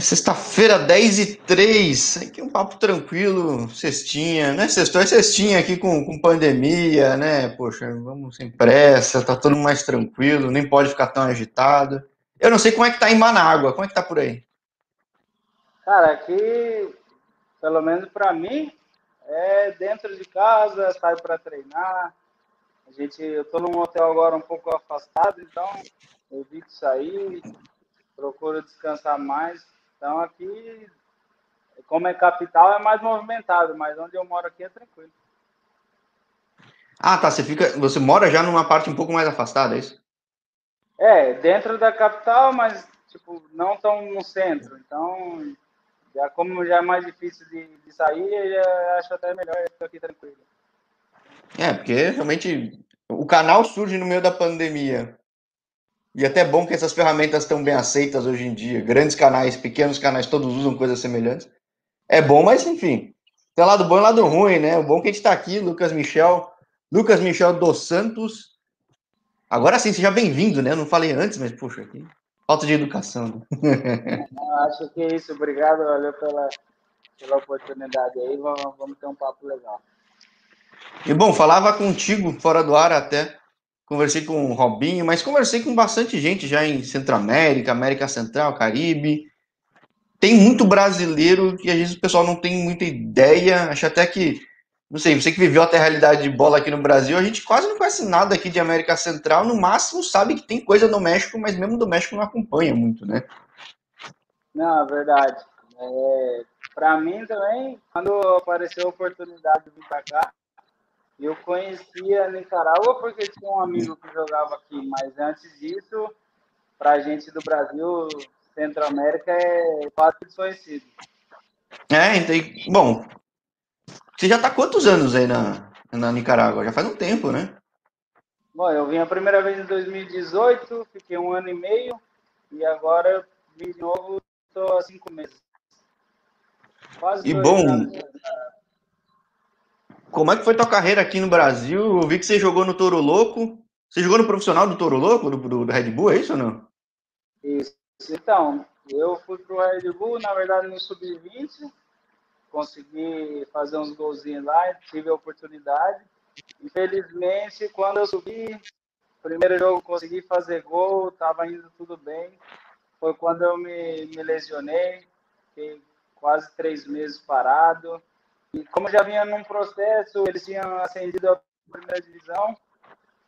Sexta-feira, 10 e 3 aqui um papo tranquilo, cestinha, né? Sextou é cestinha aqui com, com pandemia, né? Poxa, vamos sem pressa, tá todo mais tranquilo, nem pode ficar tão agitado. Eu não sei como é que tá em Manágua, como é que tá por aí? Cara, aqui, pelo menos para mim, é dentro de casa, saio para treinar. A gente, eu tô num hotel agora um pouco afastado, então evito sair, procuro descansar mais. Então aqui, como é capital, é mais movimentado, mas onde eu moro aqui é tranquilo. Ah, tá. Você fica, você mora já numa parte um pouco mais afastada, é isso? É, dentro da capital, mas tipo não tão no centro. Então, já como já é mais difícil de, de sair, eu acho até melhor ficar aqui tranquilo. É, porque realmente o canal surge no meio da pandemia. E até bom que essas ferramentas estão bem aceitas hoje em dia. Grandes canais, pequenos canais, todos usam coisas semelhantes. É bom, mas enfim. Tem lado bom e lado ruim, né? O bom é que a gente está aqui, Lucas Michel. Lucas Michel dos Santos. Agora sim, seja bem-vindo, né? Eu não falei antes, mas, puxa, aqui. Falta de educação. Né? Acho que é isso. Obrigado, valeu pela, pela oportunidade aí. Vamos, vamos ter um papo legal. E bom, falava contigo fora do ar até conversei com o Robinho, mas conversei com bastante gente já em Centro-América, América Central, Caribe. Tem muito brasileiro que às vezes o pessoal não tem muita ideia. Acho até que, não sei, você que viveu até a realidade de bola aqui no Brasil, a gente quase não conhece nada aqui de América Central. No máximo sabe que tem coisa no México, mas mesmo do México não acompanha muito, né? Não, é verdade. É, para mim também, quando apareceu a oportunidade de vir para cá, eu conhecia Nicarágua porque tinha um amigo que jogava aqui, mas antes disso, para a gente do Brasil, Centro-América é quase desconhecido. É, então, bom, você já está quantos anos aí na, na Nicarágua? Já faz um tempo, né? Bom, eu vim a primeira vez em 2018, fiquei um ano e meio, e agora vim de novo, estou há cinco meses. Quase e bom, anos. Como é que foi tua carreira aqui no Brasil? Eu vi que você jogou no Toro Louco. Você jogou no profissional do Toro Louco, do, do, do Red Bull, é isso ou não? Isso. Então, eu fui pro Red Bull, na verdade, no Sub-20. Consegui fazer uns golzinhos lá, tive a oportunidade. Infelizmente, quando eu subi, primeiro jogo consegui fazer gol, estava indo tudo bem. Foi quando eu me, me lesionei, fiquei quase três meses parado e como já vinha num processo, eles tinham ascendido à primeira divisão,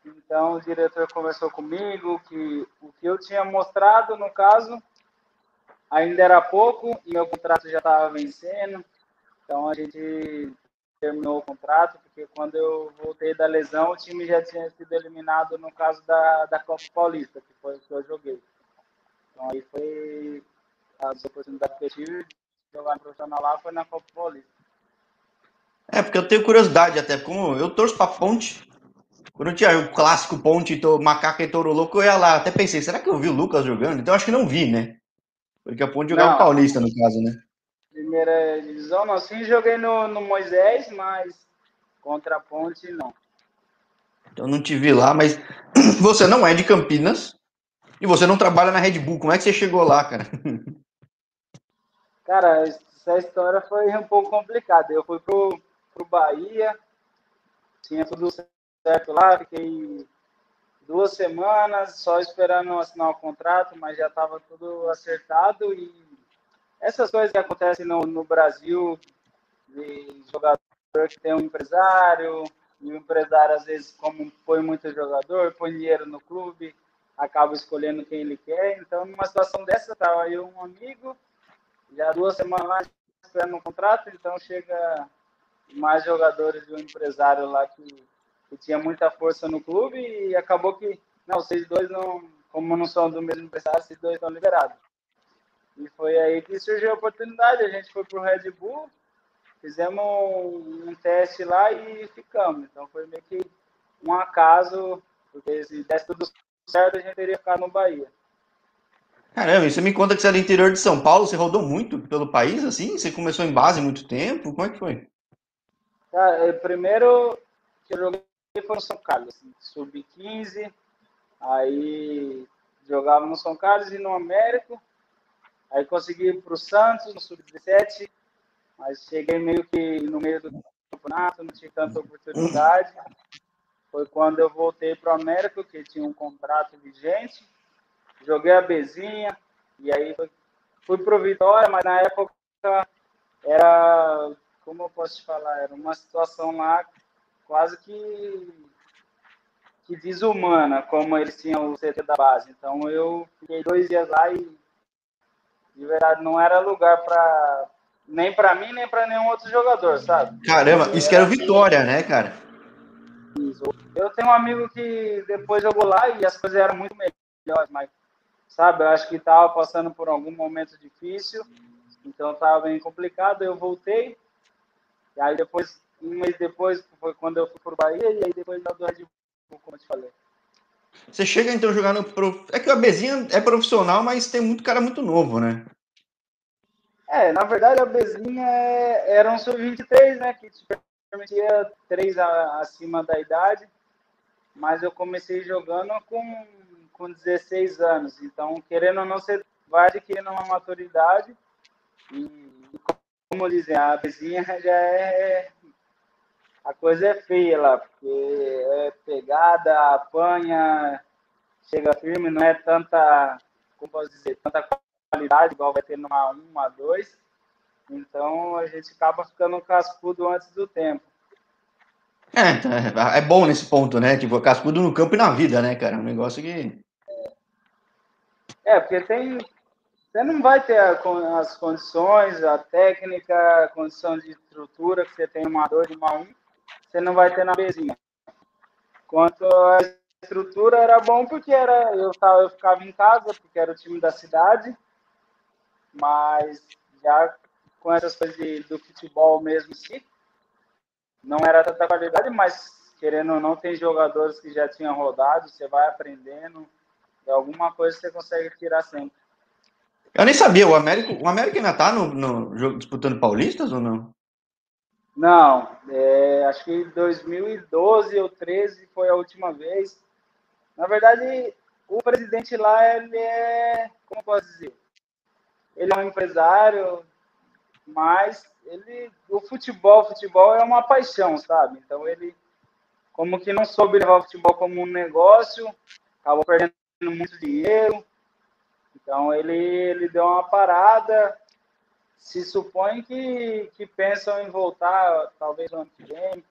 então o diretor conversou comigo que o que eu tinha mostrado, no caso, ainda era pouco e meu contrato já estava vencendo. Então a gente terminou o contrato, porque quando eu voltei da lesão, o time já tinha sido eliminado no caso da, da Copa Paulista, que foi o que eu joguei. Então aí foi as oportunidades que eu tive de jogar profissional lá foi na Copa Paulista. É, porque eu tenho curiosidade até, como eu torço pra Ponte. Quando tinha o clássico Ponte, Macaca e Touro Louco, eu ia lá. Até pensei, será que eu vi o Lucas jogando? Então acho que não vi, né? Porque a Ponte jogava não, Paulista, no caso, né? Primeira divisão, não. Sim, joguei no, no Moisés, mas contra a Ponte, não. Então não te vi lá, mas você não é de Campinas e você não trabalha na Red Bull. Como é que você chegou lá, cara? Cara, essa história foi um pouco complicada. Eu fui pro, para o Bahia. Tinha tudo certo lá, fiquei duas semanas só esperando assinar o contrato, mas já estava tudo acertado. E essas coisas que acontecem no, no Brasil, de jogador que tem um empresário, e o empresário, às vezes, como põe muito jogador, põe dinheiro no clube, acaba escolhendo quem ele quer. Então, numa situação dessa, estava aí um amigo, já duas semanas lá esperando um contrato, então chega mais jogadores do empresário lá que, que tinha muita força no clube e acabou que, não, vocês dois não, como não são do mesmo empresário, vocês dois estão liberados. E foi aí que surgiu a oportunidade, a gente foi para o Red Bull, fizemos um, um teste lá e ficamos. Então foi meio que um acaso, porque se desse tudo certo, a gente teria ficado no Bahia. Caramba, e você me conta que você é do interior de São Paulo, você rodou muito pelo país, assim? Você começou em base muito tempo? Como é que foi? Tá, primeiro que eu joguei foi no São Carlos, assim, sub-15, aí jogava no São Carlos e no Américo. Aí consegui ir para o Santos, no Sub-17, mas cheguei meio que no meio do campeonato, não tive tanta oportunidade. Foi quando eu voltei para o América, que tinha um contrato vigente. Joguei a Bezinha, e aí fui para o Vitória, mas na época era, como eu posso te falar, era uma situação lá quase que, que desumana, como eles tinham o CT da base. Então eu fiquei dois dias lá e de verdade não era lugar para nem para mim nem para nenhum outro jogador, sabe? Caramba, isso que era o Vitória, né, cara? Eu tenho um amigo que depois jogou lá e as coisas eram muito melhores, mas sabe, eu acho que estava passando por algum momento difícil, então estava bem complicado. Eu voltei, e aí depois, um mês depois, foi quando eu fui para o Bahia, e aí depois eu do Red Bull, como eu te falei. Você chega então a jogar no. Prof... É que a Bezinha é profissional, mas tem muito cara muito novo, né? É, na verdade a Bezinha é... era um sub-23, né? Que te permitia três acima da idade, mas eu comecei jogando com, com 16 anos. Então, querendo ou não, você vai adquirindo uma maturidade e, como dizem, a Bezinha já é a coisa é feia lá, porque é pegada, apanha, chega firme, não é tanta, como posso dizer, tanta qualidade igual vai ter numa 1, uma 2. Então a gente acaba ficando cascudo antes do tempo. É, é bom nesse ponto, né? Tipo, cascudo no campo e na vida, né, cara? É um negócio que. É, porque tem. Você não vai ter as condições, a técnica, a condição de estrutura que você tem uma 2 e uma 1. Um você não vai ter na bezinha. Quanto à estrutura, era bom porque era, eu, tava, eu ficava em casa, porque era o time da cidade, mas já com essas coisas de, do futebol mesmo, sim, não era tanta qualidade, mas querendo ou não, tem jogadores que já tinham rodado, você vai aprendendo, e alguma coisa você consegue tirar sempre. Eu nem sabia, o América, o América ainda tá no, no jogo disputando paulistas ou não? Não, é, acho que 2012 ou 13 foi a última vez. Na verdade, o presidente lá, ele é, como posso dizer? Ele é um empresário, mas ele, o futebol, o futebol é uma paixão, sabe? Então ele, como que não soube levar o futebol como um negócio, acabou perdendo muito dinheiro. Então ele, ele deu uma parada, se supõe que, que pensam em voltar, talvez no ano que vem,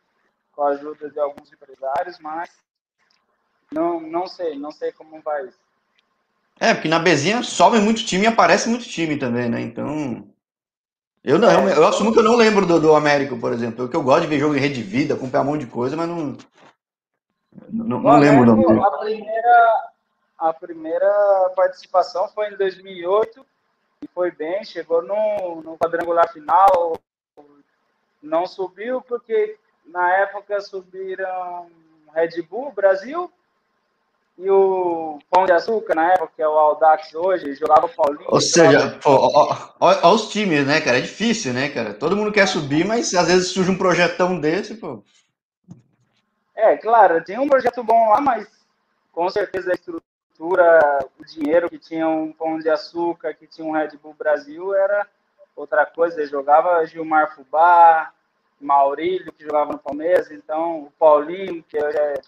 com a ajuda de alguns empresários, mas não, não sei, não sei como vai isso. É, porque na Bezinha sobe muito time e aparece muito time também, né? Então. Eu não, é, eu assumo que eu não lembro do, do América, por exemplo. Eu que eu gosto de ver jogo em rede vida, acompanhar um monte de coisa, mas não. Não, não lembro o nome A primeira, a primeira participação foi em 2008 e foi bem, chegou no, no quadrangular final, não subiu porque na época subiram Red Bull Brasil e o Pão de Açúcar, na época, que é o Aldax hoje, jogava o Paulinho. Ou seja, olha os times, né, cara? É difícil, né, cara? Todo mundo quer subir, mas às vezes surge um projetão desse, pô. É, claro, tem um projeto bom lá, mas com certeza a estrutura estrutura, o dinheiro que tinha um Pão de Açúcar, que tinha um Red Bull Brasil, era outra coisa. Ele jogava Gilmar Fubá, Maurílio, que jogava no Palmeiras, então o Paulinho, que hoje é,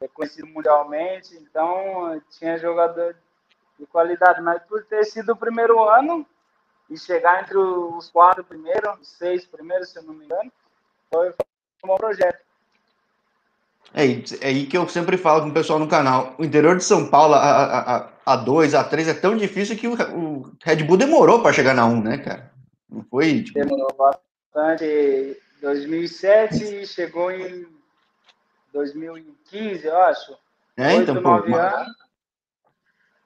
é conhecido mundialmente, então tinha jogador de qualidade. Mas por ter sido o primeiro ano e chegar entre os quatro primeiros, os seis primeiros, se eu não me engano, foi, foi um bom projeto. É, é aí que eu sempre falo com o pessoal no canal. O interior de São Paulo, a, a, a 2, a 3 é tão difícil que o, o Red Bull demorou para chegar na 1, né, cara? Não foi? Tipo... Demorou bastante. 2007 e chegou em 2015, eu acho. É, 8, então, pô, anos.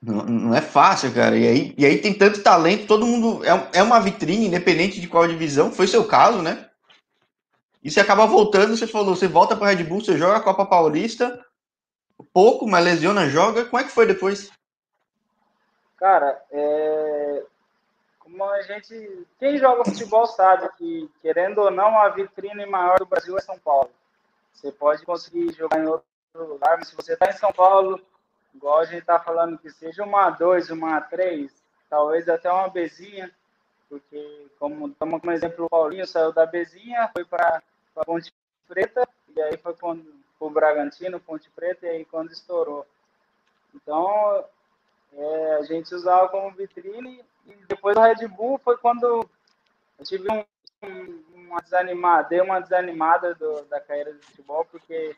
Não, não, é fácil, cara. E aí, e aí tem tanto talento, todo mundo. É, é uma vitrine, independente de qual divisão. Foi seu caso, né? E você acaba voltando, você falou, você volta para Red Bull, você joga a Copa Paulista, pouco, mas lesiona, joga. Como é que foi depois? Cara, é... como a gente. Quem joga futebol sabe que, querendo ou não, a vitrine maior do Brasil é São Paulo. Você pode conseguir jogar em outro lugar, mas se você está em São Paulo, igual a gente está falando, que seja uma A2, uma A3, talvez até uma Bezinha, porque, como como exemplo, o Paulinho saiu da Bezinha, foi para a Ponte Preta, e aí foi quando o Bragantino, Ponte Preta, e aí quando estourou. Então, é, a gente usava como vitrine, e depois o Red Bull foi quando eu tive um, uma desanimada, dei uma desanimada do, da carreira de futebol, porque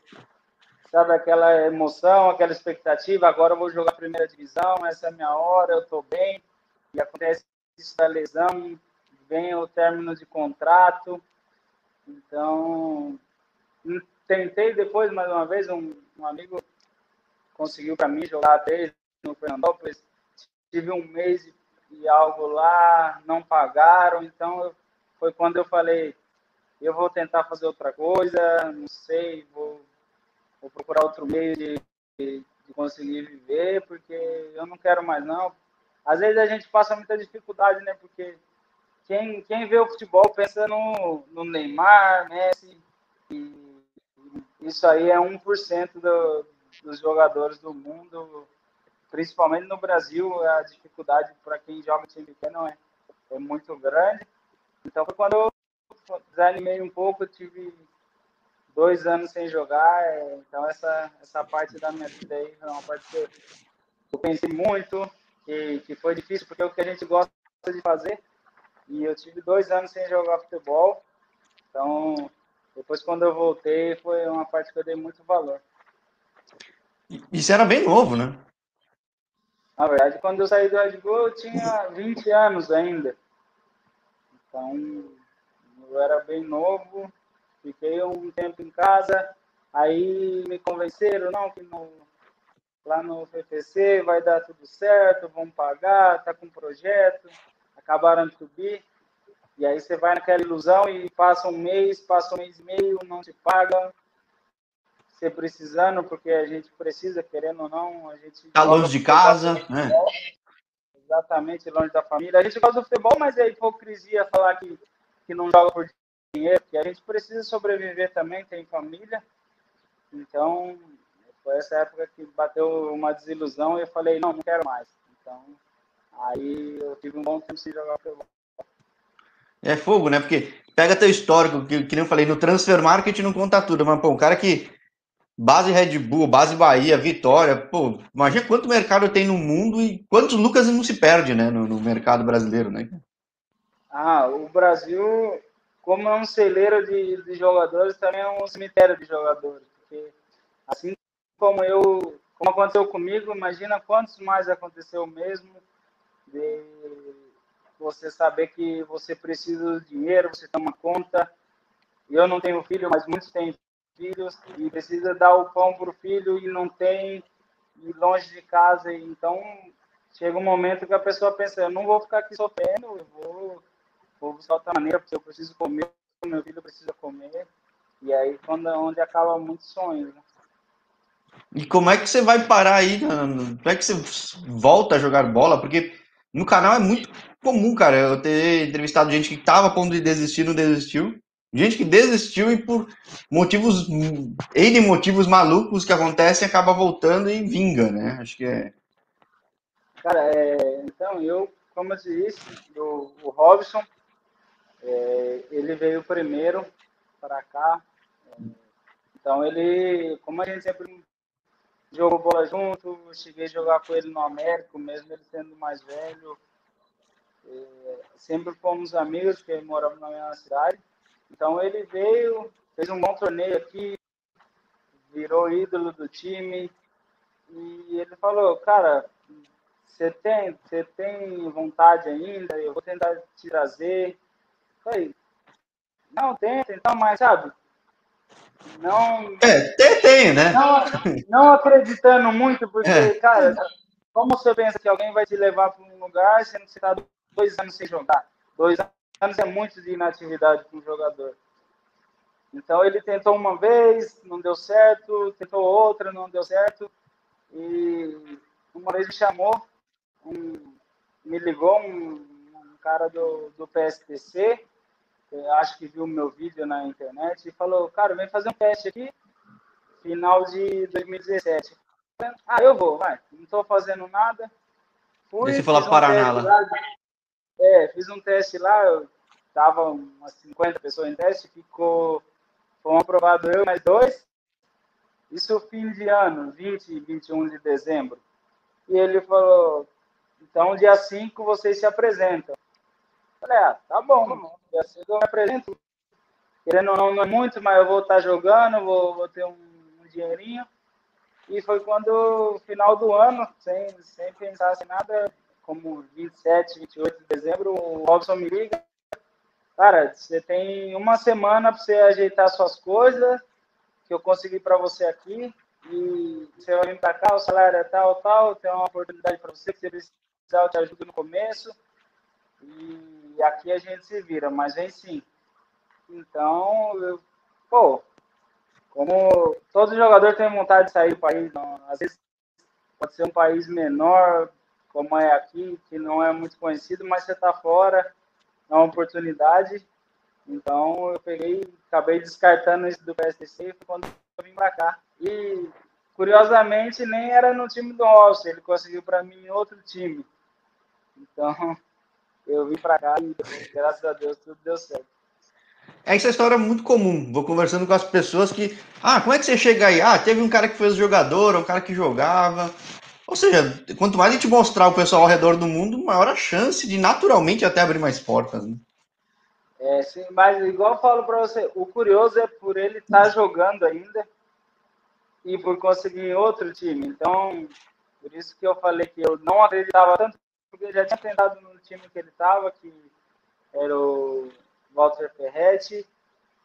sabe aquela emoção, aquela expectativa, agora eu vou jogar a primeira divisão, essa é a minha hora, eu estou bem, e acontece isso da lesão, vem o término de contrato, então tentei depois, mais uma vez, um, um amigo conseguiu para mim jogar desde no Fernandópolis, tive um mês e algo lá, não pagaram, então foi quando eu falei, eu vou tentar fazer outra coisa, não sei, vou, vou procurar outro meio de, de conseguir viver, porque eu não quero mais não. Às vezes a gente passa muita dificuldade, né? Porque quem, quem vê o futebol pensa no, no Neymar, Messi, e isso aí é 1% do, dos jogadores do mundo, principalmente no Brasil, a dificuldade para quem joga time pequeno é, é muito grande. Então foi quando eu desanimei um pouco, tive dois anos sem jogar, é, então essa, essa parte da minha vida aí é uma parte que eu pensei muito, que, que foi difícil, porque é o que a gente gosta de fazer, e eu tive dois anos sem jogar futebol, então depois quando eu voltei foi uma parte que eu dei muito valor. Isso era bem novo, né? Na verdade, quando eu saí do Red Bull, eu tinha 20 anos ainda. Então, eu era bem novo, fiquei um tempo em casa, aí me convenceram, não, que no, lá no PPC vai dar tudo certo, vão pagar, tá com projeto, acabaram de subir. E aí você vai naquela ilusão e passa um mês, passa um mês e meio, não te pagam. Você precisando, porque a gente precisa, querendo ou não, a gente. Tá longe de casa, né? exatamente longe da família. A gente gosta do futebol, mas é hipocrisia falar que, que não joga por dinheiro, que a gente precisa sobreviver também, tem família. Então, foi essa época que bateu uma desilusão e eu falei, não, não quero mais. Então, aí eu tive um bom tempo sem jogar futebol. É fogo, né? Porque pega teu histórico, que, que nem eu falei, no transfer market não conta tudo, mas, pô, um cara que base Red Bull, base Bahia, Vitória, pô, imagina quanto mercado tem no mundo e quantos Lucas não se perde, né, no, no mercado brasileiro, né? Ah, o Brasil, como é um celeiro de, de jogadores, também é um cemitério de jogadores, porque assim como eu, como aconteceu comigo, imagina quantos mais aconteceu mesmo de você saber que você precisa de dinheiro, você tem uma conta. Eu não tenho filho, mas muitos têm filhos e precisa dar o pão para o filho e não tem, e longe de casa. Então, chega um momento que a pessoa pensa: eu não vou ficar aqui sofrendo, eu vou, vou buscar outra maneira, porque eu preciso comer, meu filho precisa comer. E aí, quando, onde acaba muitos sonhos. Né? E como é que você vai parar aí? Como é que você volta a jogar bola? Porque no canal é muito comum, cara, eu ter entrevistado gente que estava a ponto de desistir, não desistiu. Gente que desistiu e por motivos, N motivos malucos que acontecem, acaba voltando e vinga, né? Acho que é. Cara, é, então, eu, como eu disse, o, Robson, é, ele veio primeiro para cá. É, então, ele, como a gente sempre jogou bola junto, cheguei a jogar com ele no Américo, mesmo ele sendo mais velho. É, sempre fomos amigos, porque moramos na mesma cidade. Então ele veio, fez um bom torneio aqui, virou ídolo do time. E ele falou, cara, você tem, você tem vontade ainda? Eu vou tentar te trazer. Falei, não, tenta, então, mas sabe? Não. É, tem, tem, né? Não, não acreditando muito, porque, é. cara, como você pensa que alguém vai te levar para um lugar sendo que você está dois anos sem jogar? Dois anos é muito de inatividade para um jogador. Então ele tentou uma vez, não deu certo, tentou outra, não deu certo. E uma vez me chamou, um, me ligou um, um, cara do, do PSTC, acho que viu meu vídeo na internet, e falou, cara, vem fazer um teste aqui, final de 2017. Ah, eu vou, vai, não estou fazendo nada. Fui, você falou um Paraná lá. É, fiz um teste lá, eu tava umas 50 pessoas em teste, ficou, foram aprovados eu mais dois. Isso fim de ano, 20 e 21 de dezembro. E ele falou, então dia 5 vocês se apresentam. Falei, ah, tá bom, dia 5 eu me apresento. Querendo ou não, não é muito, mas eu vou estar jogando, vou, vou ter um, um dinheirinho. E foi quando, final do ano, sem, sem pensar em nada, como 27, 28 de dezembro, o Robson me liga. Cara, você tem uma semana para você ajeitar suas coisas, que eu consegui para você aqui, e você vai vir para cá, o salário é tal, tal, tem uma oportunidade para você, que você precisar, eu te ajudo no começo, e aqui a gente se vira, mas vem sim. Então, eu, pô, como todo jogador tem vontade de sair do país, não, às vezes pode ser um país menor, como é aqui, que não é muito conhecido, mas você está fora, é uma oportunidade. Então eu peguei, acabei descartando isso do PSTC quando eu vim para cá. E curiosamente nem era no time do Alce, ele conseguiu para mim em outro time. Então eu vim para cá e graças a Deus tudo deu certo. Essa história é muito comum. Vou conversando com as pessoas que. Ah, como é que você chega aí? Ah, teve um cara que fez jogador, um cara que jogava. Ou seja, quanto mais a gente mostrar o pessoal ao redor do mundo, maior a chance de naturalmente até abrir mais portas. Né? É, sim, mas igual eu falo para você, o curioso é por ele estar tá jogando ainda e por conseguir outro time. Então, por isso que eu falei que eu não acreditava tanto, porque já tinha tentado time que ele estava, que era o Walter Ferretti,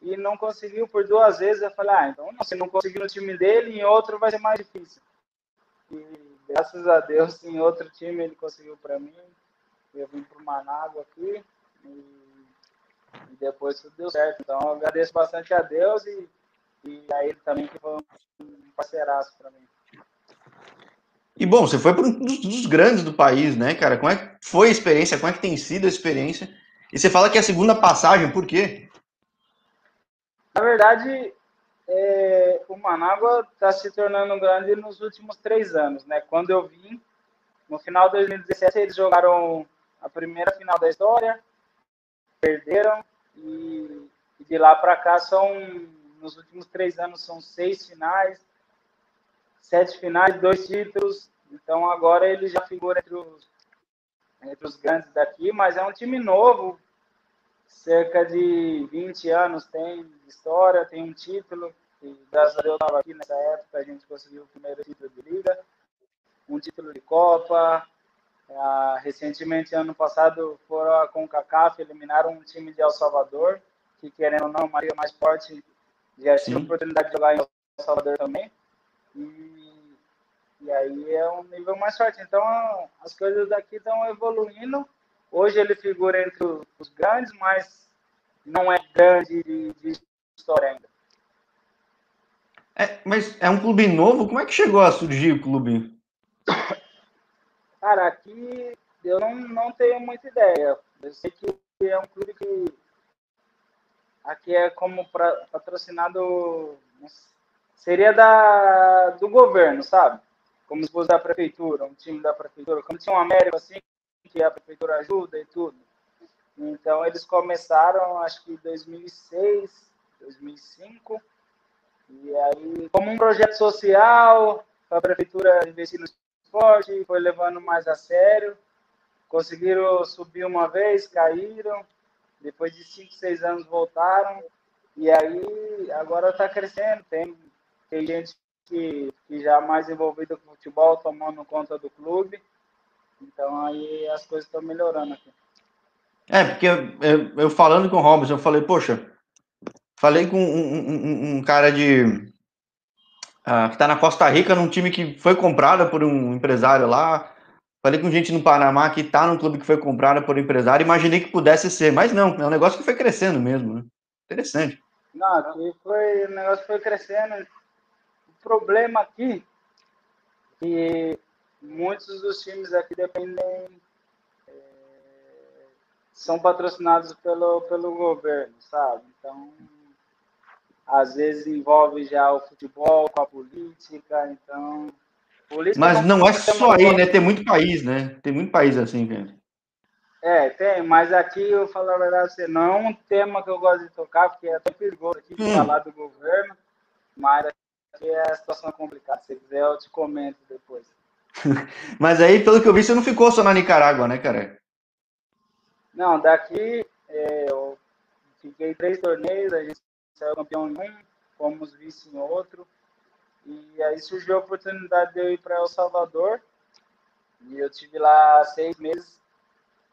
e não conseguiu por duas vezes. Eu falei, ah, então se não conseguiu no time dele, em outro vai ser mais difícil. E graças a Deus, em outro time ele conseguiu para mim. Eu vim para o Manágua aqui e, e, depois tudo deu certo. Então eu agradeço bastante a Deus e, e a ele também que foi um parceiraço para mim. E bom, você foi para um dos, dos, grandes do país, né, cara? Como é que foi a experiência? Como é que tem sido a experiência? E você fala que é a segunda passagem, por quê? Na verdade, é, o Manágua está se tornando grande nos últimos três anos, né? Quando eu vim, no final de 2017, eles jogaram a primeira final da história, perderam, e, e de lá para cá são, nos últimos três anos, são seis finais, sete finais, dois títulos, então agora ele já figura entre os, entre os grandes daqui, mas é um time novo, cerca de 20 anos tem de história, tem um título, e graças a Deus eu estava aqui nessa época, a gente conseguiu o primeiro título de liga, um título de Copa. Ah, recentemente, ano passado, foram a CONCACAF, eliminaram um time de El Salvador, que querendo ou não, Maria mais forte, já tinha a oportunidade de jogar em El Salvador também. E, e aí é um nível mais forte. Então, as coisas daqui estão evoluindo Hoje ele figura entre os grandes, mas não é grande de, de história ainda. É, mas é um clube novo? Como é que chegou a surgir o clube? Cara, aqui eu não, não tenho muita ideia. Eu sei que é um clube que aqui é como pra, patrocinado seria da do governo, sabe? Como se fosse da prefeitura, um time da prefeitura, como tinha um América assim, que a prefeitura ajuda e tudo. Então, eles começaram, acho que em 2006, 2005, e aí, como um projeto social, a prefeitura investir no esporte, foi levando mais a sério, conseguiram subir uma vez, caíram, depois de 5, 6 anos voltaram, e aí agora está crescendo, tem, tem gente que, que já mais envolvida com futebol, tomando conta do clube, então aí as coisas estão melhorando aqui. É, porque eu, eu, falando com o Robson, eu falei, poxa, falei com um, um, um cara de. Uh, que está na Costa Rica, num time que foi comprado por um empresário lá. Falei com gente no Panamá que está num clube que foi comprado por um empresário. Imaginei que pudesse ser, mas não, é um negócio que foi crescendo mesmo. Né? Interessante. Não, foi, o negócio foi crescendo. Problema aqui que muitos dos times aqui dependem é, são patrocinados pelo pelo governo, sabe? Então às vezes envolve já o futebol com a política, então Mas não é só aí, né? Tem muito país, né? Tem muito país assim, cara. É, tem, mas aqui eu falo a verdade, assim, não é um tema que eu gosto de tocar, porque é tão perigoso aqui hum. falar do governo, mas aqui é a situação complicada. Se quiser, eu te comento depois. mas aí, pelo que eu vi, você não ficou só na Nicarágua, né, cara? Não, daqui é, eu fiquei três torneios, a gente saiu campeão em um, fomos vice em outro. E aí surgiu a oportunidade de eu ir para El Salvador. E eu tive lá seis meses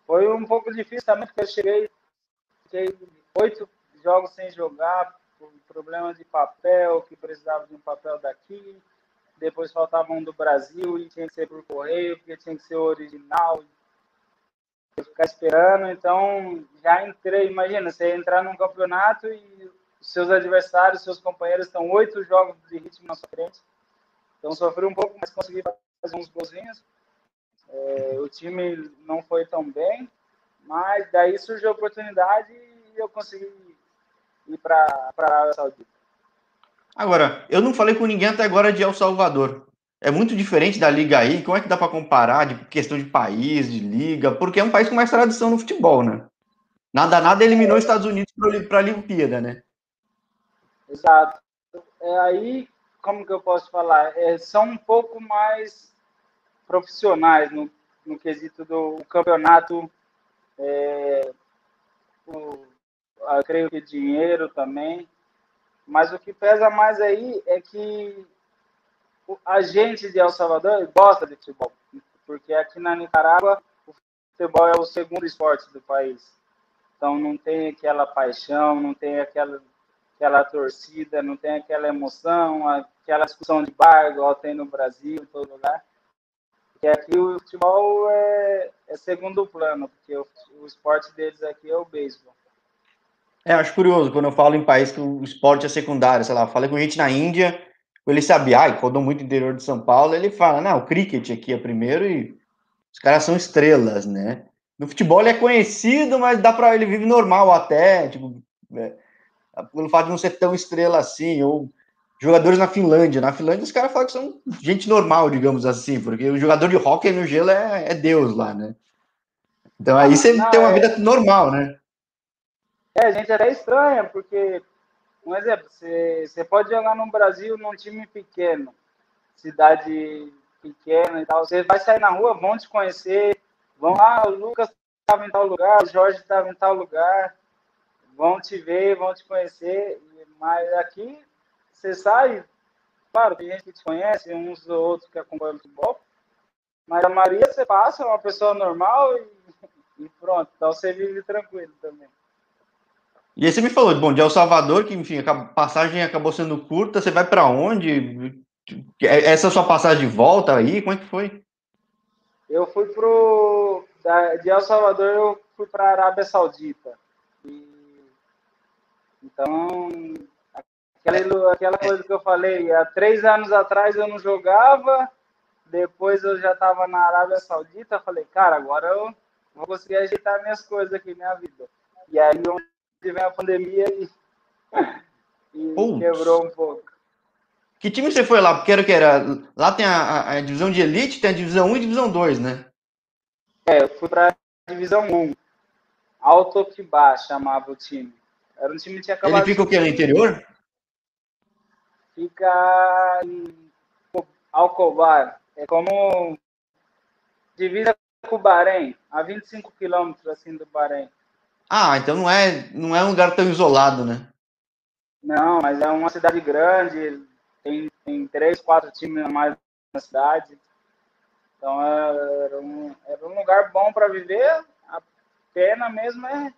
foi um pouco difícil também, porque eu cheguei, fiquei oito jogos sem jogar, problemas de papel, que precisava de um papel daqui. Depois faltava um do Brasil e tinha que ser por correio, porque tinha que ser original. Ficar esperando, então já entrei. Imagina, você entrar num campeonato e seus adversários, seus companheiros estão oito jogos de ritmo na sua frente. Então sofri um pouco, mas consegui fazer uns golzinhos. É, o time não foi tão bem, mas daí surgiu a oportunidade e eu consegui ir para a Arábia Saudita. Agora, eu não falei com ninguém até agora de El Salvador. É muito diferente da liga aí. Como é que dá para comparar de questão de país, de liga? Porque é um país com mais tradição no futebol, né? Nada, nada eliminou os Estados Unidos para a Olimpíada, né? Exato. É aí, como que eu posso falar? É, são um pouco mais profissionais no, no quesito do campeonato. É, o, eu creio que dinheiro também. Mas o que pesa mais aí é que a gente de El Salvador gosta de futebol. Porque aqui na Nicarágua, o futebol é o segundo esporte do país. Então não tem aquela paixão, não tem aquela, aquela torcida, não tem aquela emoção, aquela discussão de bar, igual tem no Brasil, em todo lugar. Porque aqui o futebol é, é segundo plano, porque o, o, esporte deles aqui é o beisebol. É, acho curioso quando eu falo em país que o esporte é secundário, sei lá, falei com gente na Índia, ele sabe, ah, rodou muito interior de São Paulo, ele fala, não, o cricket aqui é primeiro e os caras são estrelas, né? No futebol ele é conhecido, mas dá para ele vive normal até, tipo, é, pelo fato de não ser tão estrela assim, ou jogadores na Finlândia. Na Finlândia, os caras falam que são gente normal, digamos assim, porque o jogador de hockey no gelo é, é Deus lá, né? Então aí você não, tem uma é... vida normal, né? É, a gente até estranha, porque, um exemplo, você, pode jogar no Brasil num time pequeno, cidade pequena e tal, você vai sair na rua, vão te conhecer, vão, ah, o Lucas estava em tal lugar, o Jorge estava em tal lugar, vão te ver, vão te conhecer, mas aqui você sai, claro, tem gente que te conhece, uns ou outros que acompanham o futebol, mas a maioria você passa, é uma pessoa normal e, e pronto, então você vive tranquilo também. E aí você me falou, bom, de El Salvador, que enfim, a passagem acabou sendo curta, você vai para onde? É, essa sua passagem de volta aí? Como é que foi? Eu fui pro de El Salvador eu fui para Arábia Saudita. E, então Aquela, aquela coisa que eu falei, há três anos atrás eu não jogava, depois eu já estava na Arábia Saudita, falei, cara, agora eu vou conseguir ajeitar minhas coisas aqui, minha vida. E aí onde vem a pandemia e, e quebrou um pouco. Que time você foi lá? Porque era o que era? Lá tem a, a, divisão de elite, tem a divisão 1 e divisão 2, né? É, eu fui para a divisão 1. Alto Kibá chamava o time. Era um time que tinha acabado. Ele fica o quê? No interior? fica em Alcobar. É como divisa com o Bahrein, a 25 quilômetros assim do Bahrein. Ah, então não é, não é um lugar tão isolado, né? Não, mas é uma cidade grande, tem, tem três, quatro times a mais na cidade. Então era um, era um lugar bom para viver. A pena mesmo é,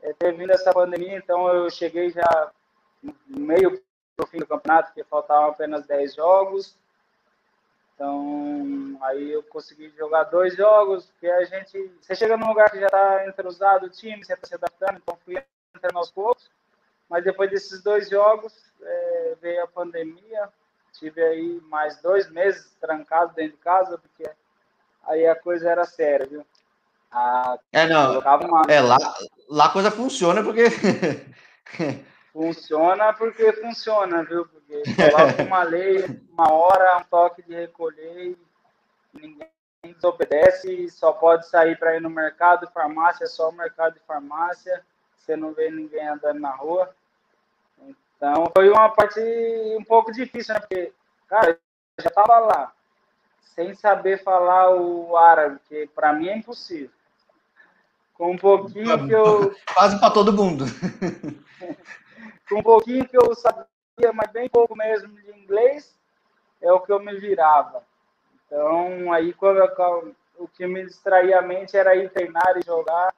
é ter vindo essa pandemia, então eu cheguei já meio o fim do campeonato, porque faltavam apenas 10 jogos. Então, aí eu consegui jogar dois jogos, porque a gente. Você chega num lugar que já está entrosado o time, você está se adaptando, então fui entrando aos poucos. Mas depois desses dois jogos, é, veio a pandemia. Tive aí mais dois meses trancado dentro de casa, porque aí a coisa era séria, viu? A, é, não. Uma... É, lá, lá a coisa funciona porque Funciona porque funciona, viu? Porque coloca uma lei, uma hora, um toque de recolher e ninguém desobedece, só pode sair para ir no mercado, farmácia, só o mercado de farmácia, você não vê ninguém andando na rua. Então foi uma parte um pouco difícil, né? Porque, cara, eu já estava lá, sem saber falar o árabe, que para mim é impossível. Com um pouquinho que eu. Quase para todo mundo. com um pouquinho que eu sabia, mas bem pouco mesmo de inglês, é o que eu me virava. Então, aí quando eu, o que me distraía a mente era ir treinar e jogar.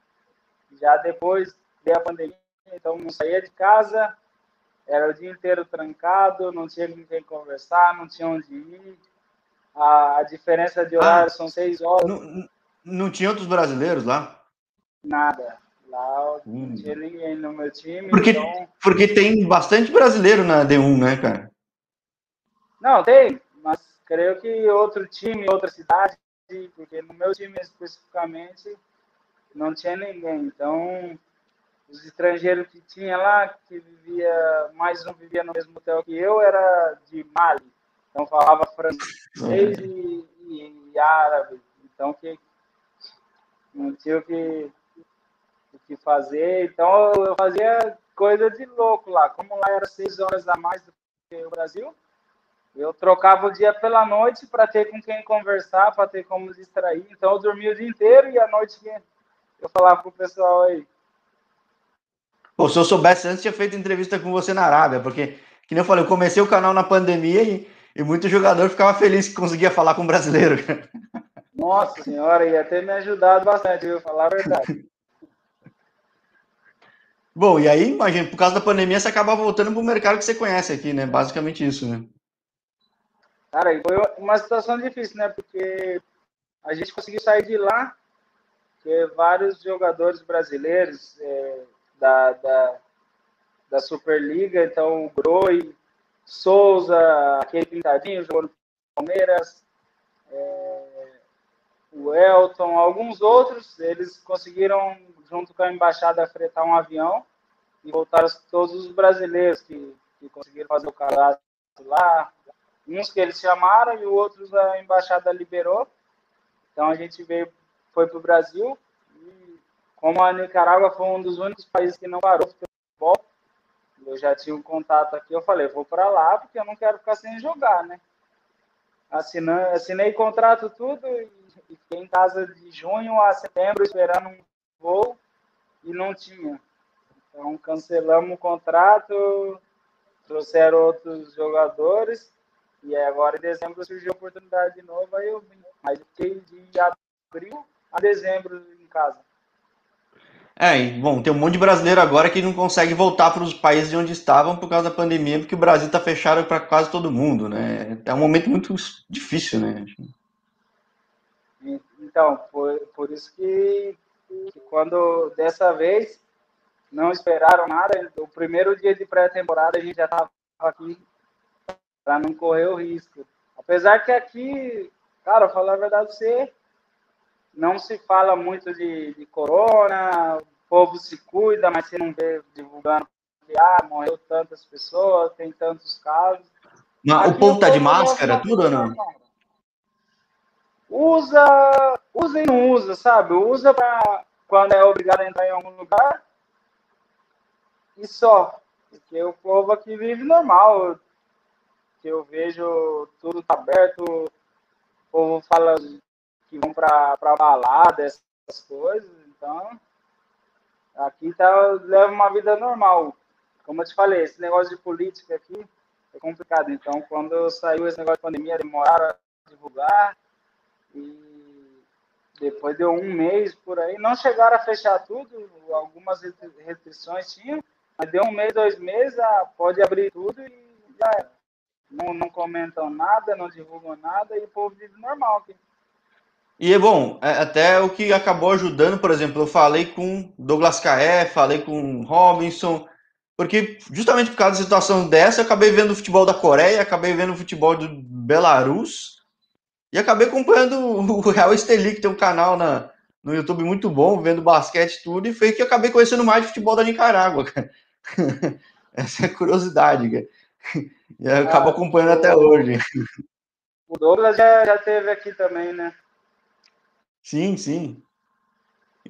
Já depois da pandemia, então não saía de casa, era o dia inteiro trancado, não tinha com quem conversar, não tinha onde ir. A, a diferença de horário ah, são seis horas. Não, não tinha outros brasileiros lá? Nada. Lá hum. não tinha ninguém no meu time. Porque, então... porque tem bastante brasileiro na D1, né, cara? Não, tem, creio que outro time, outra cidade, porque no meu time especificamente não tinha ninguém. Então, os estrangeiros que tinha lá, que vivia, mais um vivia no mesmo hotel que eu, era de Mali. Então falava francês e, e, e árabe. Então que não tinha o que o que fazer. Então eu fazia coisa de louco lá. Como lá era seis horas a mais do que o Brasil, eu trocava o dia pela noite para ter com quem conversar, para ter como distrair. Então eu dormia o dia inteiro e à noite eu falava com o pessoal aí. Pô, se eu soubesse antes, tinha feito entrevista com você na Arábia, porque, que nem eu falei, eu comecei o canal na pandemia e, e muito jogador ficava feliz que conseguia falar com um brasileiro. Nossa senhora, ia ter me ajudado bastante, viu? Falar a verdade. Bom, e aí, imagina, por causa da pandemia, você acaba voltando para o mercado que você conhece aqui, né? Basicamente isso, né? Cara, foi uma situação difícil, né? Porque a gente conseguiu sair de lá, porque vários jogadores brasileiros é, da, da, da, Superliga, então o Groi, Souza, aquele pintadinho, jogou no Palmeiras, é, o Elton, alguns outros, eles conseguiram junto com a embaixada, fretar um avião e voltaram todos os brasileiros que, que conseguiram fazer o cadastro lá. Uns que eles chamaram e outros a embaixada liberou. Então a gente veio, foi para o Brasil. E como a Nicarágua foi um dos únicos países que não parou futebol, eu já tinha um contato aqui, eu falei, vou para lá porque eu não quero ficar sem jogar, né? Assinei, assinei contrato tudo e, e fiquei em casa de junho a setembro esperando um voo e não tinha. Então cancelamos o contrato, trouxeram outros jogadores e agora em dezembro surgiu a oportunidade de novo, aí eu vim. Mas fiquei de abril a dezembro em casa. É, bom, tem um monte de brasileiro agora que não consegue voltar para os países de onde estavam por causa da pandemia, porque o Brasil está fechado para quase todo mundo, né? É um momento muito difícil, né? Então, por, por isso que que quando dessa vez não esperaram nada, o primeiro dia de pré-temporada a gente já estava aqui para não correr o risco. Apesar que aqui, cara, falar a verdade, você não se fala muito de, de corona, o povo se cuida, mas você não vê divulgando que ah, morreu tantas pessoas, tem tantos casos. Não, o povo tá de máscara, tudo ou não? Usa, usa e não usa, sabe? Usa para quando é obrigado a entrar em algum lugar e só. Porque o povo aqui vive normal. Que eu vejo tudo tá aberto, o povo fala que vão para balada, essas coisas. Então, aqui tá, leva uma vida normal. Como eu te falei, esse negócio de política aqui é complicado. Então, quando saiu esse negócio de pandemia, demoraram a divulgar e depois deu um mês por aí. Não chegaram a fechar tudo, algumas restrições tinham, mas deu um mês, dois meses, ah, pode abrir tudo e já era. Não, não comentam nada, não divulgam nada e o povo vive normal aqui. E é bom, é, até o que acabou ajudando, por exemplo, eu falei com Douglas Caé, falei com Robinson, porque justamente por causa da situação dessa, eu acabei vendo o futebol da Coreia, acabei vendo o futebol do Belarus, e acabei acompanhando o Real Esteli, que tem um canal na, no YouTube muito bom, vendo basquete tudo, e foi que eu acabei conhecendo mais de futebol da Nicarágua, cara. Essa é a curiosidade, cara. E eu ah, acabo acompanhando o... até hoje. O Douglas já, já teve aqui também, né? Sim, sim.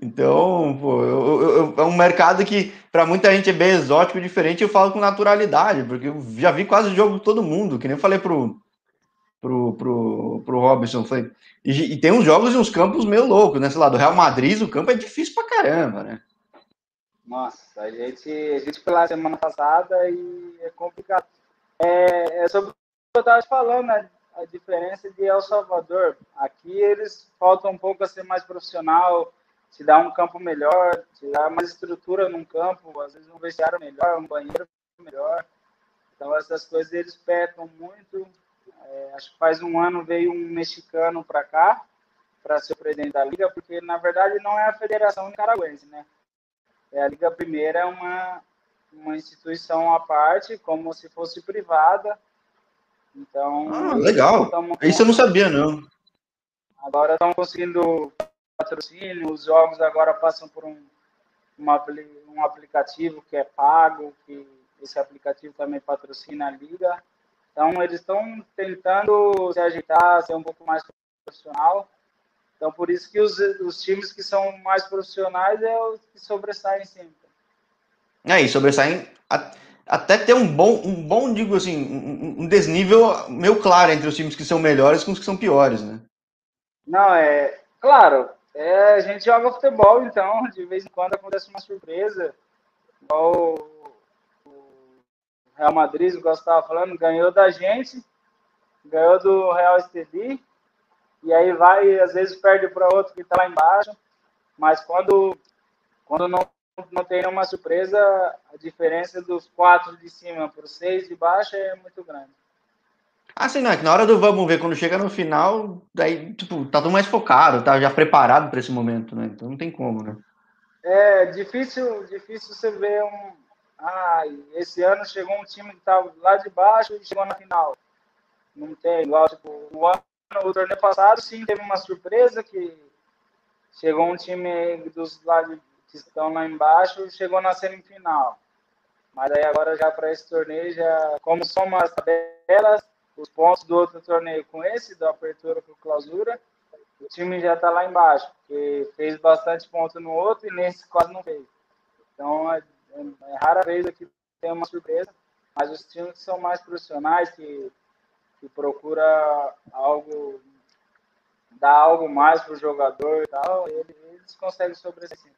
Então, pô, eu, eu, é um mercado que para muita gente é bem exótico, diferente. Eu falo com naturalidade, porque eu já vi quase o jogo de todo mundo, que nem eu falei pro, pro, pro, pro Robson. Falei, e, e, tem uns jogos e uns campos meio loucos, né? Sei lá, do Real Madrid, o campo é difícil pra caramba, né? Nossa, a gente, a gente foi lá semana passada e é complicado. É, é sobre o que eu estava falando, né? a diferença de El Salvador. Aqui eles faltam um pouco a ser mais profissional, te dar um campo melhor, te dar mais estrutura num campo, às vezes um vestiário melhor, um banheiro melhor. Então essas coisas eles pecam muito. É, acho que faz um ano veio um mexicano para cá para ser presidente da liga, porque na verdade não é a Federação Nicaragüense, né? É a Liga Primeira é uma uma instituição à parte, como se fosse privada então. Ah, legal. Isso eu não sabia, não. Agora estão conseguindo patrocínio, os jogos agora passam por um, uma, um aplicativo que é pago, que esse aplicativo também patrocina a liga. Então, eles estão tentando se agitar, ser um pouco mais profissional. Então, por isso que os, os times que são mais profissionais é os que sobressaem sempre. É, e sobressaem até ter um bom, um bom, digo assim, um, desnível meio claro entre os times que são melhores com os que são piores, né? Não, é claro. É, a gente joga futebol, então de vez em quando acontece uma surpresa. Igual o Real Madrid, igual você estava falando, ganhou da gente, ganhou do Real Esteli, e aí vai, às vezes perde para outro que está lá embaixo. Mas quando, quando não não tem nenhuma surpresa, a diferença dos quatro de cima para os seis de baixo é muito grande. Ah, sim, não, é que na hora do vamos ver, quando chega no final, daí, tipo, tá tudo mais focado, tá já preparado para esse momento, né? Então não tem como, né? É difícil, difícil você ver um. Ah, esse ano chegou um time que tava lá de baixo e chegou na final. Não tem, igual, tipo, o ano, o torneio passado, sim, teve uma surpresa que chegou um time dos lá de que estão lá embaixo chegou na semifinal. Mas aí agora já para esse torneio, já, como soma as tabelas, os pontos do outro torneio com esse, da apertura para clausura, o time já está lá embaixo, porque fez bastante ponto no outro e nesse quase não fez. Então é, é, é rara vez aqui tem uma surpresa, mas os times que são mais profissionais, que, que procura algo, dar algo mais para o jogador e tal, eles, eles conseguem sobressair.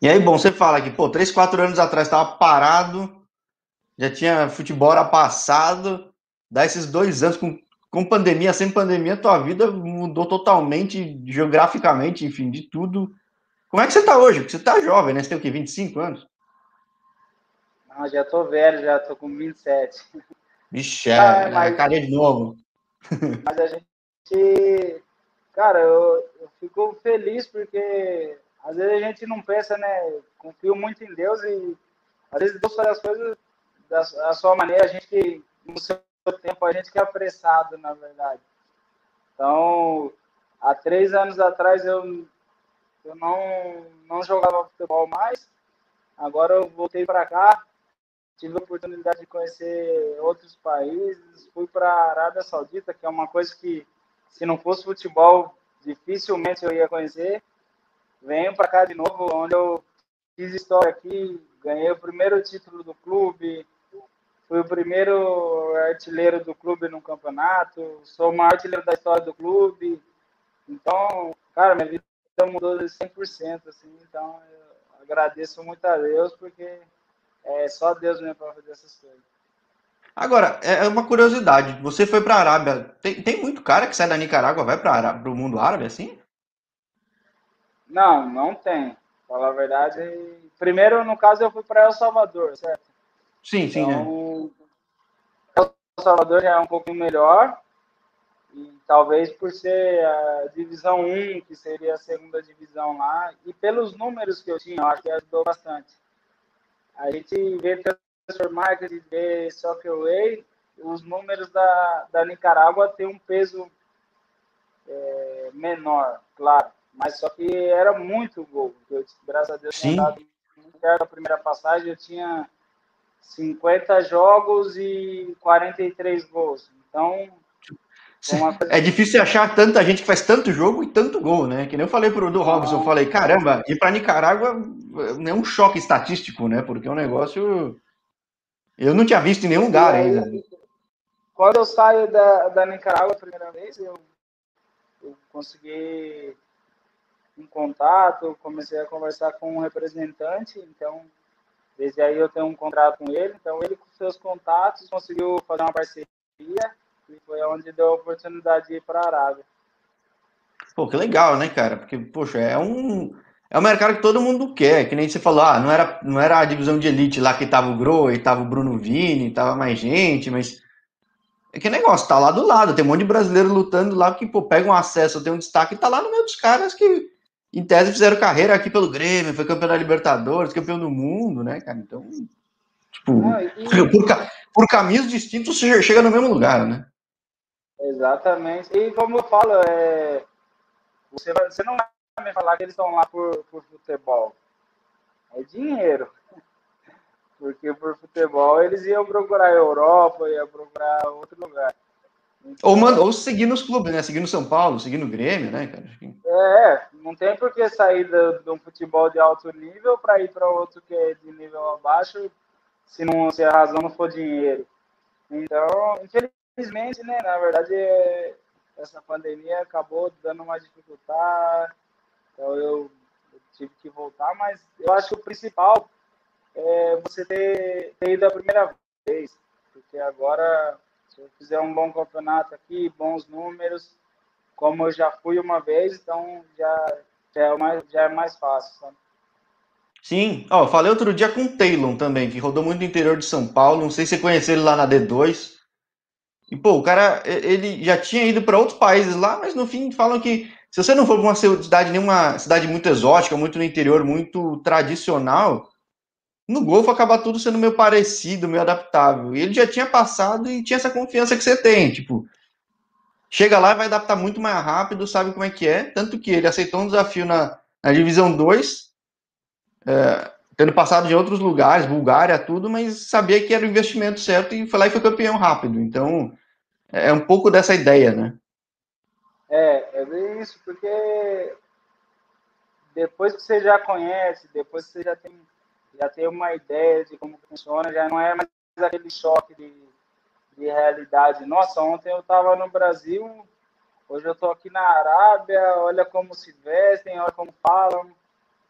E aí, bom, você fala que, pô, três, quatro anos atrás estava parado, já tinha futebol era passado, dá esses dois anos com, com pandemia, sem pandemia, tua vida mudou totalmente, geograficamente, enfim, de tudo. Como é que você tá hoje? Porque você tá jovem, né? Você tem o quê? 25 anos? Não, já tô velho, já tô com 27. Vixe, é, ah, mas... carinha de novo. Mas a gente, cara, eu, eu fico feliz porque às vezes a gente não pensa, né? Confio muito em Deus e às vezes Deus faz as coisas da, da sua maneira, a gente que, no seu tempo, a gente que é apressado, na verdade. Então, há três anos atrás eu, eu não, não jogava futebol mais, agora eu voltei para cá, tive a oportunidade de conhecer outros países, fui para a Arábia Saudita, que é uma coisa que, se não fosse futebol, dificilmente eu ia conhecer venho para cá de novo, onde eu fiz história aqui, ganhei o primeiro título do clube, fui o primeiro artilheiro do clube no campeonato, sou o maior artilheiro da história do clube. Então, cara, minha vida mudou de 100%, assim, então eu agradeço muito a Deus, porque é só Deus mesmo para fazer essas coisas. Agora, é, é uma curiosidade, você foi para a Arábia, tem, tem muito cara que sai da Nicarágua, vai para o mundo árabe, assim? Não, não tem. Falar a verdade. Primeiro, no caso, eu fui para El Salvador, certo? Sim, sim. Então, é. El Salvador já é um pouquinho melhor. E talvez por ser a divisão 1, que seria a segunda divisão lá, e pelos números que eu tinha, eu acho que ajudou bastante. A gente vê Transfer Market, vê Soccerway, os números da, da Nicarágua têm um peso é, menor, claro. Mas só que era muito gol. Eu, graças a Deus, Sim. dado da primeira passagem. Eu tinha 50 jogos e 43 gols. Então, é difícil achar tanta gente que faz tanto jogo e tanto gol, né? Que nem eu falei pro do Robson, eu falei, caramba, ir para Nicarágua não é um choque estatístico, né? Porque é um negócio. Eu não tinha visto em nenhum lugar ainda. Quando eu saio da, da Nicarágua a primeira vez, eu, eu consegui um contato, comecei a conversar com um representante, então desde aí eu tenho um contrato com ele, então ele com seus contatos conseguiu fazer uma parceria e foi onde deu a oportunidade de ir para a Arábia. Pô, que legal, né, cara? Porque, poxa, é um, é um mercado que todo mundo quer, que nem você falou, ah, não era, não era a divisão de elite lá que tava o Grohe, tava o Bruno Vini, tava mais gente, mas é que negócio, tá lá do lado, tem um monte de brasileiro lutando lá que, pô, pega um acesso, tem um destaque tá lá no meio dos caras que, em tese, fizeram carreira aqui pelo Grêmio, foi campeão da Libertadores, campeão do mundo, né, cara? Então, tipo, ah, e... por, por caminhos distintos você chega no mesmo lugar, né? Exatamente. E como eu falo, é... você, vai... você não vai me falar que eles estão lá por, por futebol. É dinheiro. Porque por futebol eles iam procurar a Europa, iam procurar outro lugar. Ou, manda, ou seguir nos clubes, né? Seguir no São Paulo, seguir no Grêmio, né, cara? É, não tem por que sair de um futebol de alto nível para ir para outro que é de nível abaixo, se, não, se a razão não for dinheiro. Então, infelizmente, né, na verdade, é, essa pandemia acabou dando uma dificuldade, então eu, eu, tive que voltar, mas eu acho que o principal é você ter, ter ido a primeira vez, porque agora, se eu fizer um bom campeonato aqui, bons números, como eu já fui uma vez, então já, já, é, mais, já é mais fácil, sabe? Sim, ó, falei outro dia com o Taylor também, que rodou muito no interior de São Paulo, não sei se você conheceu ele lá na D2, e, pô, o cara, ele já tinha ido para outros países lá, mas no fim falam que se você não for para uma cidade, nenhuma cidade muito exótica, muito no interior, muito tradicional, no Golfo acaba tudo sendo meio parecido, meio adaptável. E ele já tinha passado e tinha essa confiança que você tem, tipo, chega lá e vai adaptar muito mais rápido, sabe como é que é. Tanto que ele aceitou um desafio na, na Divisão 2, é, tendo passado em outros lugares, Bulgária, tudo, mas sabia que era o investimento certo e foi lá e foi campeão rápido. Então, é um pouco dessa ideia, né? É, é isso, porque depois que você já conhece, depois que você já tem, já tem uma ideia de como funciona, já não é mais aquele choque de, de realidade. Nossa, ontem eu estava no Brasil, hoje eu estou aqui na Arábia, olha como se vestem, olha como falam,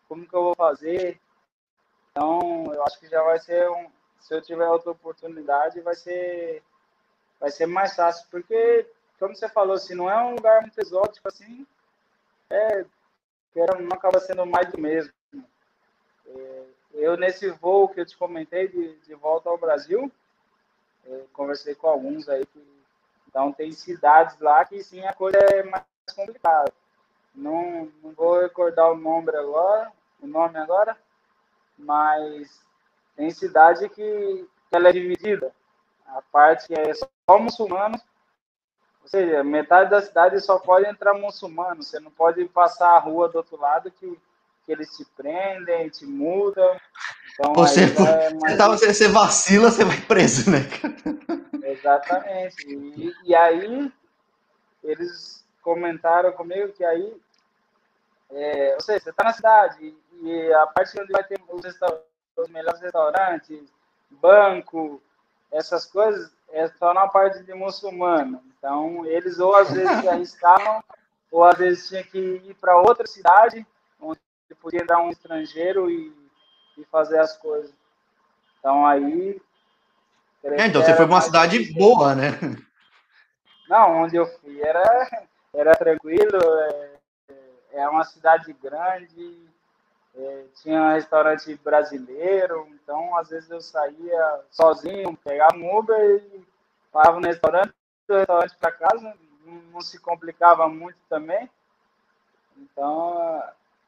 como que eu vou fazer. Então, eu acho que já vai ser um. Se eu tiver outra oportunidade, vai ser vai ser mais fácil, porque, como você falou, se não é um lugar muito exótico assim, é, não acaba sendo mais do mesmo. Eu, nesse voo que eu te comentei de, de volta ao Brasil, conversei com alguns aí, que, então tem cidades lá que sim a coisa é mais complicada. Não, não vou recordar o nome agora, o nome agora, mas tem cidade que, que ela é dividida a parte que é só muçulmanos, ou seja, metade da cidade só pode entrar muçulmano, você não pode passar a rua do outro lado que, que eles te prendem, te mudam. Então, você, é mais... Tá, você, você, vacila, você vai preso, né? Exatamente. E, e aí, eles comentaram comigo que aí, é, ou seja, você está na cidade e a parte onde vai ter os, os melhores restaurantes, banco, essas coisas é só na parte de muçulmano. Então, eles ou às vezes se arriscavam, ou às vezes tinha que ir para outra cidade, podia dar um estrangeiro e, e fazer as coisas. Então, aí. É, então, você foi para uma cidade difícil. boa, né? Não, onde eu fui era, era tranquilo, é, é uma cidade grande, é, tinha restaurante brasileiro, então às vezes eu saía sozinho, pegava um Uber e parava no restaurante, do restaurante para casa, não, não, se complicava muito também. Então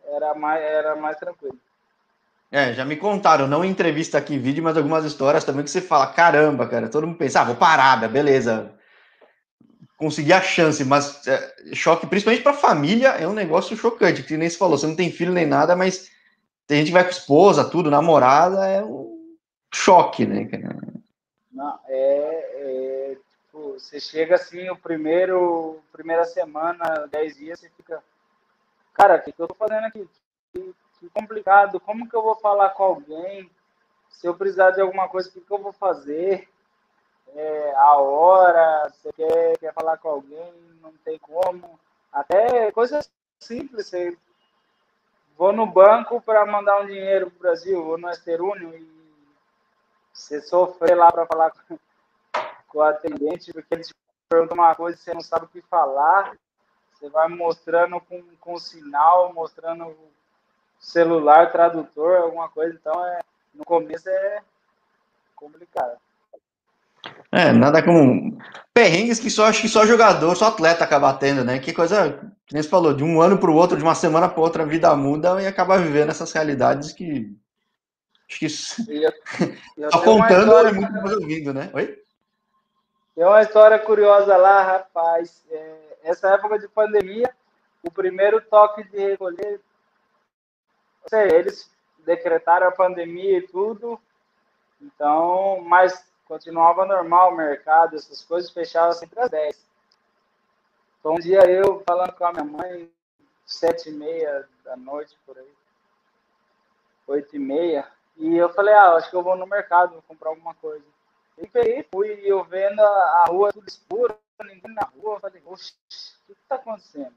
era mais, era mais tranquilo. É, já me contaram, não em entrevista aqui em vídeo, mas algumas histórias também que você fala, caramba, cara, todo mundo pensa, ah, vou parada, beleza, conseguir a chance, mas é, choque, principalmente para família, é um negócio chocante, que nem se falou, você não tem filho nem nada, mas tem gente que vai com esposa, tudo, namorada, é um choque, né, Não, é, é tipo, você chega assim, o primeiro, primeira semana, dez dias, você fica, cara, o que, eu tô fazendo aqui? Que, que, complicado, como que eu vou falar com alguém? Se eu precisar de alguma coisa, o que, que eu vou fazer? É, a hora, você quer, quer falar com alguém, não tem como. Até coisas simples, você vou no banco para mandar um dinheiro para o Brasil, vou no Esterúnio e você sofrer lá para falar com, com o atendente, porque eles perguntam uma coisa e você não sabe o que falar, você vai mostrando com, com sinal, mostrando celular, tradutor, alguma coisa, então é, no começo é complicado. É, nada como perrengues que só acho que só jogador, só atleta acaba tendo, né? Que coisa, que nem você falou, de um ano para o outro, de uma semana para outra, a vida muda e acaba vivendo essas realidades que acho que só contando história, e muito mais ouvindo, né? Oi? Tem uma história curiosa lá, rapaz. É, essa época de pandemia, o primeiro toque de recolher, sei, eles decretaram a pandemia e tudo, então, mas continuava normal o mercado, essas coisas fechavam sempre às 10. Então, um dia eu falando com a minha mãe, sete e meia da noite, por aí, oito e meia, e eu falei, ah, acho que eu vou no mercado, vou comprar alguma coisa. E peguei, fui, eu vendo a rua tudo escura, ninguém na rua, eu falei, oxe, o que está acontecendo?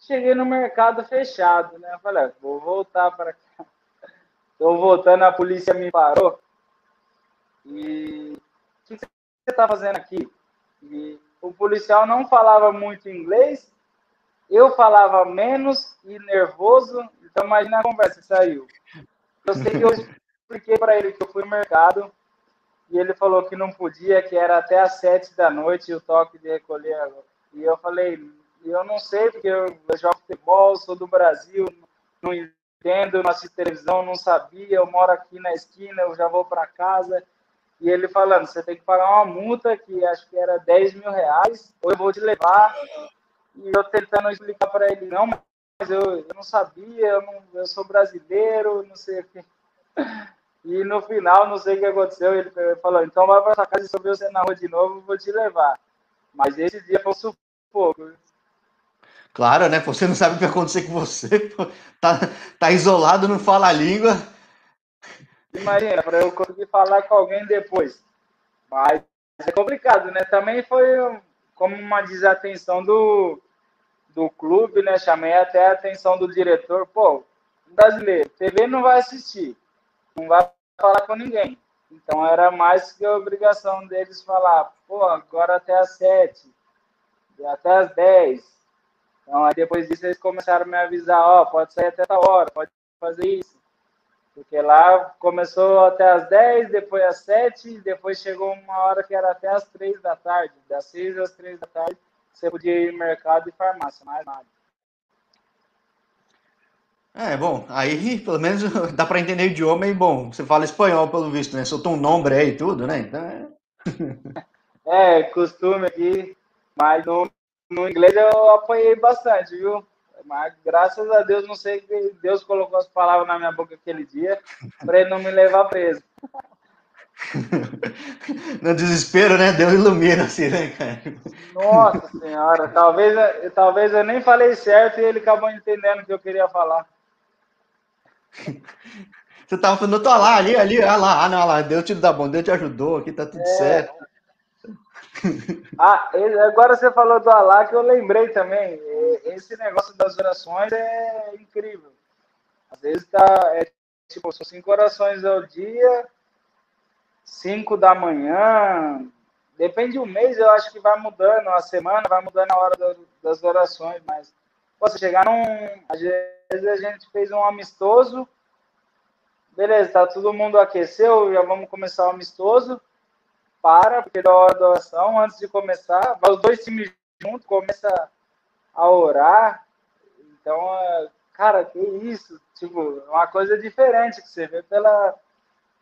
Cheguei no mercado fechado, né? Eu falei, ah, vou voltar para cá. Estou voltando, a polícia me parou. E o que você está fazendo aqui? E o policial não falava muito inglês, eu falava menos e nervoso, então imagina a conversa saiu. Eu sei que eu expliquei para ele que eu fui no mercado e ele falou que não podia, que era até às sete da noite o toque de recolher. E eu falei, eu não sei, porque eu, jogo futebol, sou do Brasil, não entendo, não assisto televisão, não sabia, eu moro aqui na esquina, eu já vou para casa. E ele falando, você tem que pagar uma multa que acho que era 10 mil reais, ou eu vou te levar. E eu tentando explicar para ele, não, mas eu, eu não sabia, eu, não, eu sou brasileiro, não sei o que. E no final, não sei o que aconteceu, ele falou, então vai para sua casa e se eu ver você na rua de novo, eu vou te levar. Mas esse dia foi um sufoco. Claro, né? Você não sabe o que vai acontecer com você. Tá, tá isolado, não fala a língua. Imagina, para eu conseguir falar com alguém depois. Mas é complicado, né? Também foi como uma desatenção do, do clube, né? Chamei até a atenção do diretor. Pô, brasileiro, TV não vai assistir não vai falar com ninguém. Então era mais que a obrigação deles falar, pô, agora até às sete, até às dez. Então aí depois disso eles começaram a me avisar, ó, oh, pode sair até tal hora, pode fazer isso. Porque lá começou até às 10, depois às 7, depois chegou uma hora que era até às 3 da tarde. Das 6 às 3 da tarde, você podia ir no mercado e farmácia, mais nada. É, bom, aí pelo menos dá para entender o idioma e, bom, você fala espanhol pelo visto, né? Soltou um nome aí e tudo, né? Então é... é, costume aqui, mas no, no inglês eu apanhei bastante, viu? Mas graças a Deus, não sei que Deus colocou as palavras na minha boca aquele dia para ele não me levar preso. No desespero, né? Deus ilumina assim, né, cara? Nossa senhora, talvez, talvez eu nem falei certo e ele acabou entendendo o que eu queria falar. Você tava falando, eu tô lá, ali, ali, ah lá, ah, não, lá, Deus te dá bom, Deus te ajudou, aqui tá tudo é. certo. Ah, agora você falou do Alá que eu lembrei também. Esse negócio das orações é incrível. Às vezes tá, é, tipo, são cinco orações ao dia, cinco da manhã. Depende do mês, eu acho que vai mudando, a semana vai mudando a hora das orações, mas você chegar num. A gente fez um amistoso. Beleza, tá todo mundo aqueceu, já vamos começar o amistoso. Para, porque da hora da oração, antes de começar, os dois times juntos, começa a orar. Então, é, cara, que isso? Tipo, uma coisa diferente que você vê pela,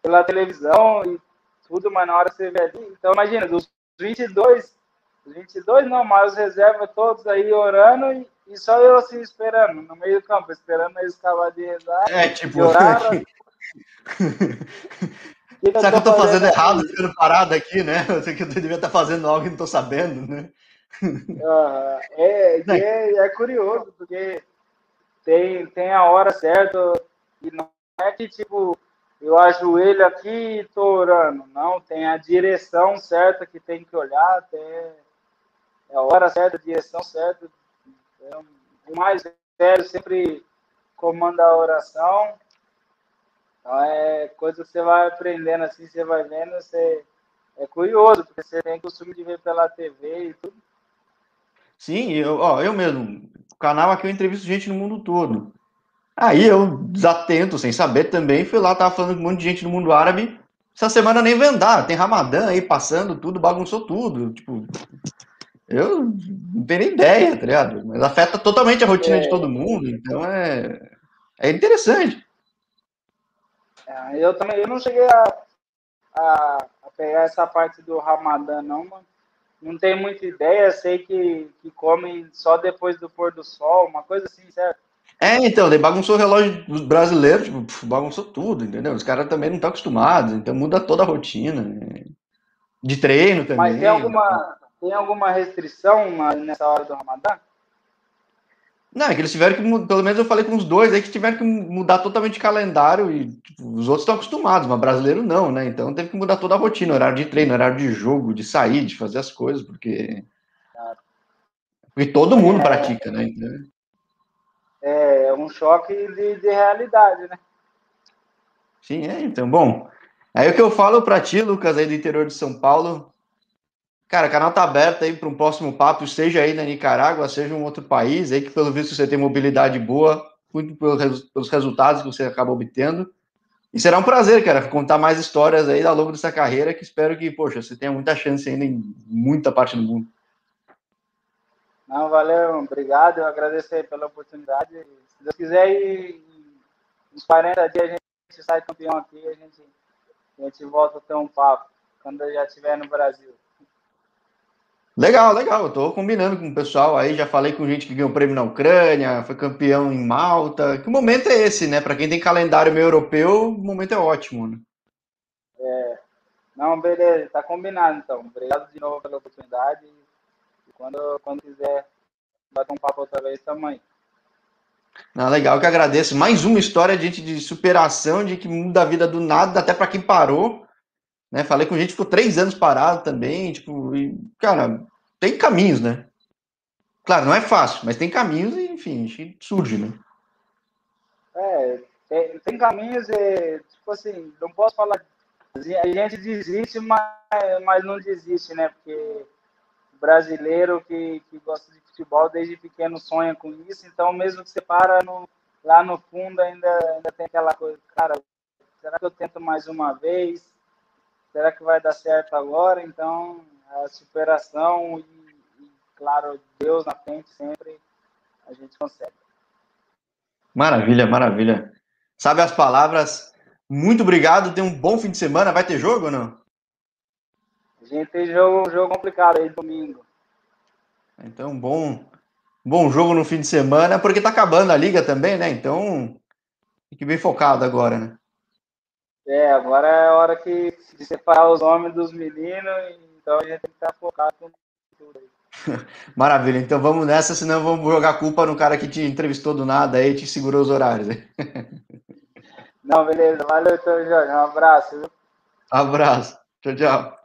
pela televisão e tudo, mas na hora você vê ali. Então, imagina, dos 22, 22 não, mas os reservas todos aí orando e, e só eu assim esperando, no meio do campo, esperando eles acabar de rezar. É, tipo. que, que Será que eu tô fazendo, fazendo errado, ficando parado aqui, né? Eu sei que eu devia estar fazendo algo que não tô sabendo, né? Uh, é, é, é, curioso, porque tem, tem a hora certa e não é que, tipo, eu ajoelho aqui e tô orando. Não, tem a direção certa que tem que olhar, tem a hora certa, a direção certa. É, o mais velho sempre comanda a oração. Então é coisa que você vai aprendendo assim, você vai vendo, você é curioso, porque você tem costume de ver pela TV e tudo. Sim, eu, ó, eu mesmo, o canal aqui eu entrevisto gente no mundo todo. Aí eu, desatento, sem saber também, fui lá, tava falando com um monte de gente no mundo árabe. Essa semana nem vendar, tem Ramadã aí passando, tudo, bagunçou tudo. Tipo, eu não tenho nem ideia, tá ligado? Mas afeta totalmente a rotina é. de todo mundo, então é, é interessante. É, eu também eu não cheguei a, a, a, pegar essa parte do Ramadã, não, mano. Não tenho muita ideia, sei que, que comem só depois do pôr do sol, uma coisa assim, certo? É, então, daí bagunçou o relógio dos brasileiros, tipo, bagunçou tudo, entendeu? Os caras também não estão acostumados, então muda toda a rotina. Né? De treino também. Mas tem alguma, tem alguma restrição nessa hora do Ramadã? Não, é que eles tiveram que, pelo menos eu falei com os dois aí que tiveram que mudar totalmente o calendário e tipo, os outros estão acostumados, mas brasileiro não, né? Então teve que mudar toda a rotina, horário de treino, horário de jogo, de sair, de fazer as coisas, porque. Porque todo mundo é... pratica, né? Então... É, é um choque de, de realidade, né? Sim, é, então, bom. Aí o que eu falo para ti, Lucas, aí do interior de São Paulo, Cara, o canal tá aberto aí para um próximo papo, seja aí na Nicarágua, seja em um outro país, aí que pelo visto você tem mobilidade boa, muito pelos resultados que você acaba obtendo. E será um prazer, cara, contar mais histórias aí ao longo dessa carreira, que espero que, poxa, você tenha muita chance ainda em muita parte do mundo. Não, valeu, obrigado, eu agradeço aí pela oportunidade. Se Deus quiser, em uns 40 dias a gente sai campeão aqui, a gente, a gente volta a ter um papo, quando eu já estiver no Brasil. Legal, legal. Eu tô combinando com o pessoal aí. Já falei com gente que ganhou prêmio na Ucrânia, foi campeão em Malta. Que momento é esse, né? Para quem tem calendário meio europeu, o momento é ótimo, né? É. Não, beleza, tá combinado então. Obrigado de novo pela oportunidade. E quando, quando quiser bater um papo outra vez, também. Não, legal, que agradeço. Mais uma história de, de superação, de que muda a vida do nada, até para quem parou. Né? Falei com gente ficou três anos parado também, tipo, e, cara, tem caminhos, né? Claro, não é fácil, mas tem caminhos e, enfim, surge, né? É, tem, tem caminhos e, tipo assim, não posso falar. A gente desiste, mas, mas não desiste, né? Porque brasileiro que, que gosta de futebol desde pequeno sonha com isso, então mesmo que você para no, lá no fundo, ainda, ainda tem aquela coisa, cara, será que eu tento mais uma vez? Será que vai dar certo agora? Então, a superação e, e, claro, Deus na frente sempre, a gente consegue. Maravilha, maravilha. Sabe as palavras? Muito obrigado, tenha um bom fim de semana. Vai ter jogo ou não? A gente tem jogo, jogo complicado aí domingo. Então, bom, bom jogo no fim de semana, porque tá acabando a liga também, né? Então, fique bem focado agora, né? É, agora é a hora que, de separar os homens dos meninos, então a gente tem que estar focado com tudo aí. Maravilha, então vamos nessa, senão vamos jogar culpa no cara que te entrevistou do nada aí e te segurou os horários. Não, beleza, valeu então, Jorge, um abraço. Viu? Abraço, tchau, tchau.